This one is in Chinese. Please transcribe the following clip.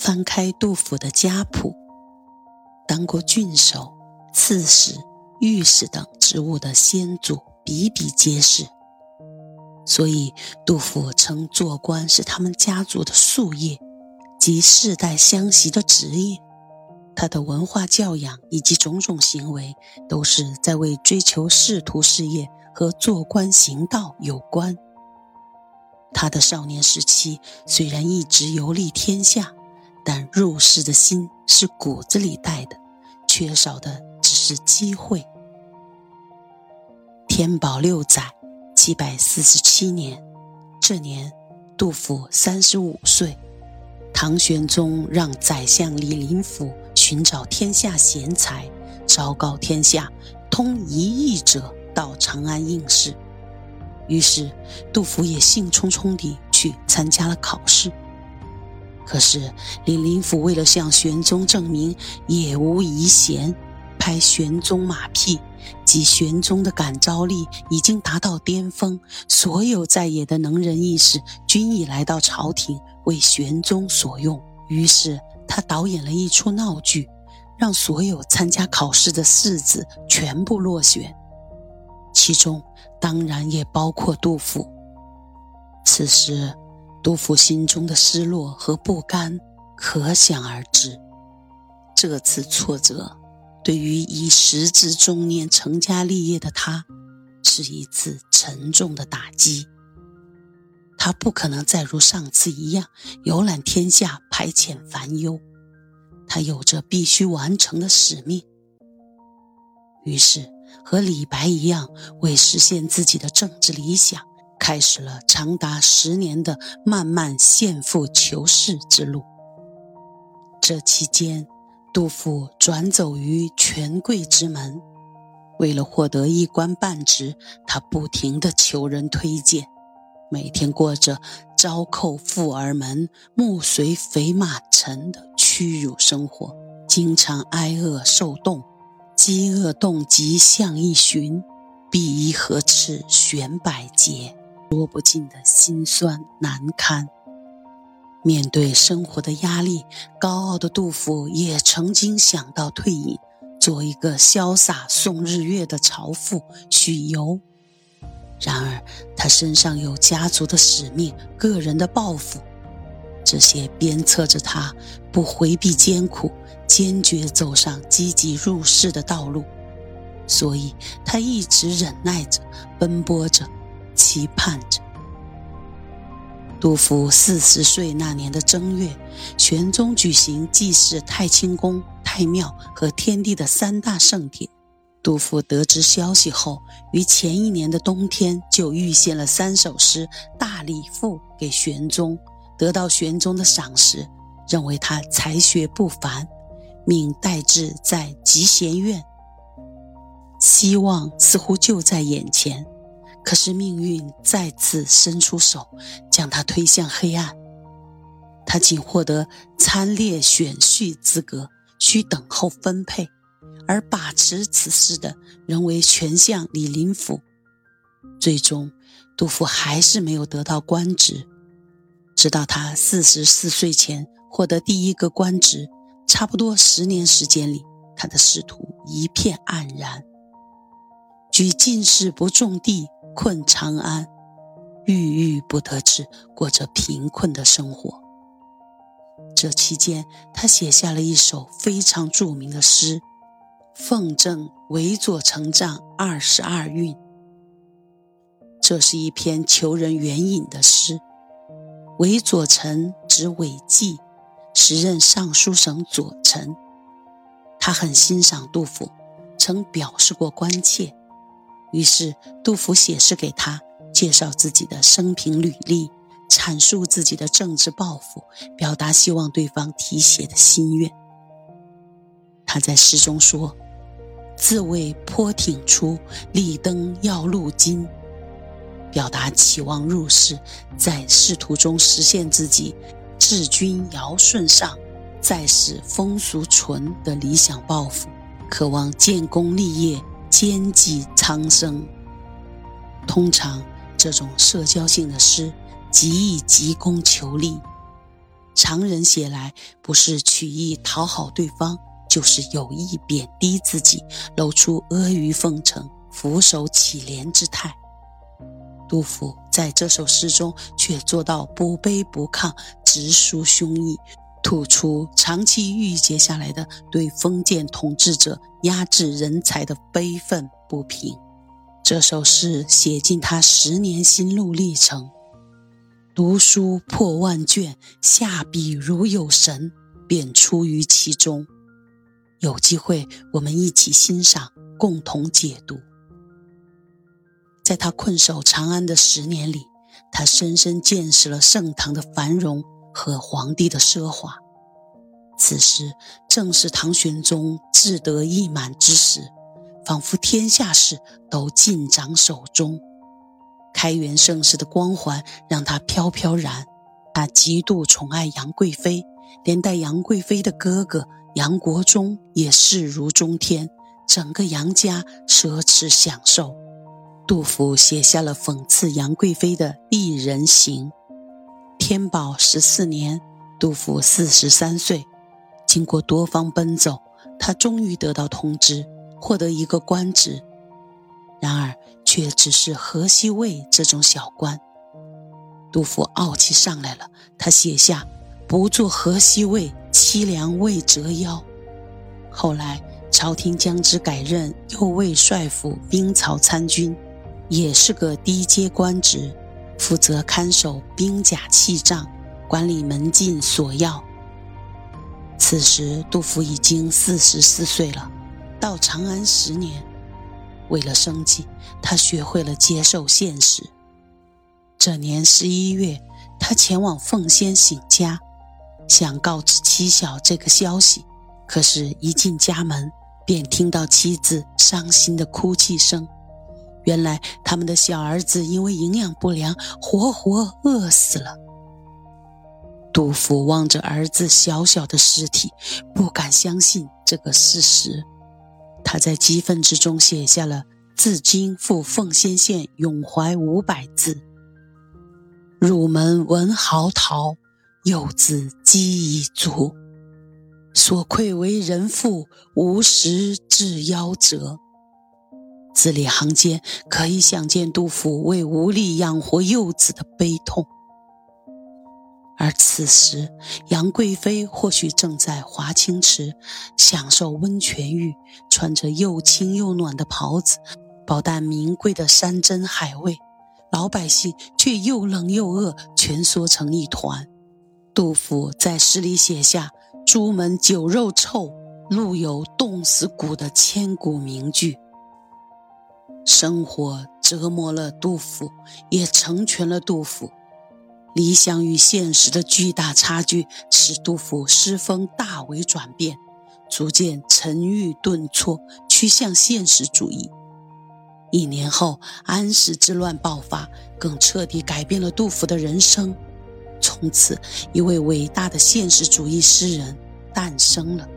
翻开杜甫的家谱，当过郡守、刺史、御史等职务的先祖比比皆是，所以杜甫称做官是他们家族的夙业，及世代相袭的职业。他的文化教养以及种种行为，都是在为追求仕途事业和做官行道有关。他的少年时期虽然一直游历天下。但入世的心是骨子里带的，缺少的只是机会。天宝六载，七百四十七年，这年，杜甫三十五岁。唐玄宗让宰相李林甫寻找天下贤才，昭告天下，通一艺者到长安应试。于是，杜甫也兴冲冲地去参加了考试。可是李林甫为了向玄宗证明也无遗贤，拍玄宗马屁，即玄宗的感召力已经达到巅峰，所有在野的能人异士均已来到朝廷为玄宗所用。于是他导演了一出闹剧，让所有参加考试的士子全部落选，其中当然也包括杜甫。此时。杜甫心中的失落和不甘可想而知。这次挫折，对于已时至中年、成家立业的他，是一次沉重的打击。他不可能再如上次一样游览天下、排遣烦忧，他有着必须完成的使命。于是，和李白一样，为实现自己的政治理想。开始了长达十年的漫漫献赋求仕之路。这期间，杜甫转走于权贵之门，为了获得一官半职，他不停地求人推荐，每天过着朝叩富儿门，暮随肥马尘的屈辱生活，经常挨饿受冻，饥饿冻疾向一寻，必衣何赤悬百节。说不尽的心酸难堪。面对生活的压力，高傲的杜甫也曾经想到退隐，做一个潇洒送日月的朝父许由。然而，他身上有家族的使命、个人的抱负，这些鞭策着他不回避艰苦，坚决走上积极入世的道路。所以，他一直忍耐着，奔波着。期盼着。杜甫四十岁那年的正月，玄宗举行祭祀太清宫、太庙和天地的三大圣典。杜甫得知消息后，于前一年的冬天就预献了三首诗《大礼赋》给玄宗，得到玄宗的赏识，认为他才学不凡，命代志在集贤院。希望似乎就在眼前。可是命运再次伸出手，将他推向黑暗。他仅获得参列选婿资格，需等候分配，而把持此事的仍为权相李林甫。最终，杜甫还是没有得到官职。直到他四十四岁前获得第一个官职，差不多十年时间里，他的仕途一片黯然。举进士不中第。困长安，郁郁不得志，过着贫困的生活。这期间，他写下了一首非常著名的诗《奉正韦左丞丈二十二韵》。这是一篇求人援引的诗。韦左丞指韦纪，时任尚书省左丞。他很欣赏杜甫，曾表示过关切。于是，杜甫写诗给他，介绍自己的生平履历，阐述自己的政治抱负，表达希望对方提携的心愿。他在诗中说：“自谓颇挺出，立登要路金。”表达期望入仕，在仕途中实现自己治君尧舜上，再使风俗淳的理想抱负，渴望建功立业。兼济苍生。通常，这种社交性的诗极易急功求利，常人写来，不是曲意讨好对方，就是有意贬低自己，露出阿谀奉承、俯首乞怜之态。杜甫在这首诗中却做到不卑不亢，直抒胸臆，吐出长期郁结下来的对封建统治者压制人才的悲愤不平。这首诗写尽他十年心路历程。读书破万卷，下笔如有神，便出于其中。有机会，我们一起欣赏，共同解读。在他困守长安的十年里，他深深见识了盛唐的繁荣和皇帝的奢华。此时正是唐玄宗志得意满之时，仿佛天下事都尽掌手中。开元盛世的光环让他飘飘然。他极度宠爱杨贵妃，连带杨贵妃的哥哥杨国忠也视如中天，整个杨家奢侈享受。杜甫写下了讽刺杨贵妃的《丽人行》。天宝十四年，杜甫四十三岁，经过多方奔走，他终于得到通知，获得一个官职。然而，却只是河西尉这种小官。杜甫傲气上来了，他写下“不做河西尉，凄凉未折腰”。后来，朝廷将之改任右卫帅府兵曹参军。也是个低阶官职，负责看守兵甲器仗，管理门禁锁钥。此时，杜甫已经四十四岁了，到长安十年，为了生计，他学会了接受现实。这年十一月，他前往奉先省家，想告知妻小这个消息，可是，一进家门，便听到妻子伤心的哭泣声。原来他们的小儿子因为营养不良，活活饿死了。杜甫望着儿子小小的尸体，不敢相信这个事实。他在激愤之中写下了“自今赴奉先县咏怀”五百字：“入门闻嚎啕，幼子饥已足。所愧为人父，无食至夭折。”字里行间可以想见杜甫为无力养活幼子的悲痛，而此时杨贵妃或许正在华清池享受温泉浴，穿着又轻又暖的袍子，饱啖名贵的山珍海味，老百姓却又冷又饿，蜷缩成一团。杜甫在诗里写下“朱门酒肉臭，路有冻死骨”的千古名句。生活折磨了杜甫，也成全了杜甫。理想与现实的巨大差距，使杜甫诗风大为转变，逐渐沉郁顿挫，趋向现实主义。一年后，安史之乱爆发，更彻底改变了杜甫的人生。从此，一位伟大的现实主义诗人诞生了。